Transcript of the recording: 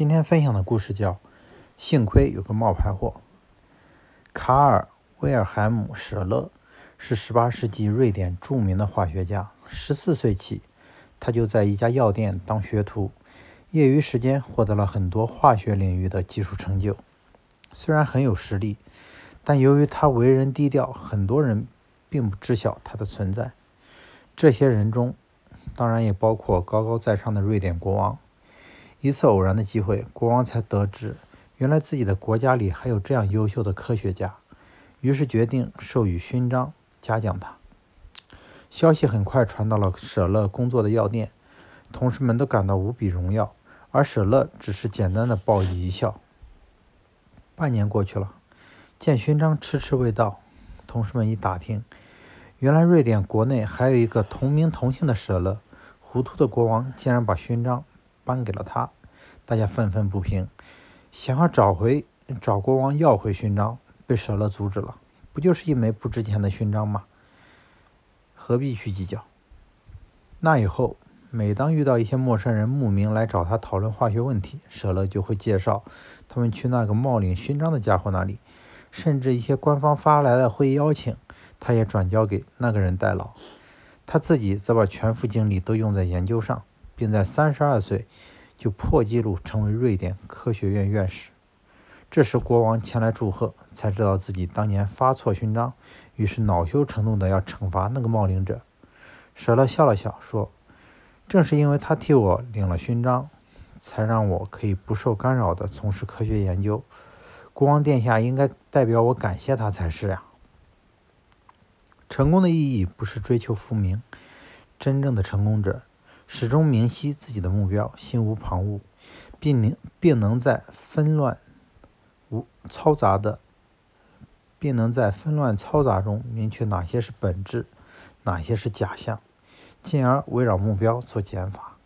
今天分享的故事叫《幸亏有个冒牌货》。卡尔·威尔海姆·舍勒是18世纪瑞典著名的化学家。14岁起，他就在一家药店当学徒，业余时间获得了很多化学领域的技术成就。虽然很有实力，但由于他为人低调，很多人并不知晓他的存在。这些人中，当然也包括高高在上的瑞典国王。一次偶然的机会，国王才得知，原来自己的国家里还有这样优秀的科学家，于是决定授予勋章，嘉奖他。消息很快传到了舍勒工作的药店，同事们都感到无比荣耀，而舍勒只是简单的报以一笑。半年过去了，见勋章迟迟未到，同事们一打听，原来瑞典国内还有一个同名同姓的舍勒，糊涂的国王竟然把勋章。颁给了他，大家愤愤不平，想要找回找国王要回勋章，被舍勒阻止了。不就是一枚不值钱的勋章吗？何必去计较？那以后，每当遇到一些陌生人慕名来找他讨论化学问题，舍勒就会介绍他们去那个冒领勋章的家伙那里，甚至一些官方发来的会议邀请，他也转交给那个人代劳。他自己则把全副精力都用在研究上。并在三十二岁就破纪录成为瑞典科学院院士。这时国王前来祝贺，才知道自己当年发错勋章，于是恼羞成怒的要惩罚那个冒领者。舍勒笑了笑说：“正是因为他替我领了勋章，才让我可以不受干扰的从事科学研究。国王殿下应该代表我感谢他才是呀。”成功的意义不是追求浮名，真正的成功者。始终明晰自己的目标，心无旁骛，并能并能在纷乱无嘈杂的，并能在纷乱嘈杂中明确哪些是本质，哪些是假象，进而围绕目标做减法。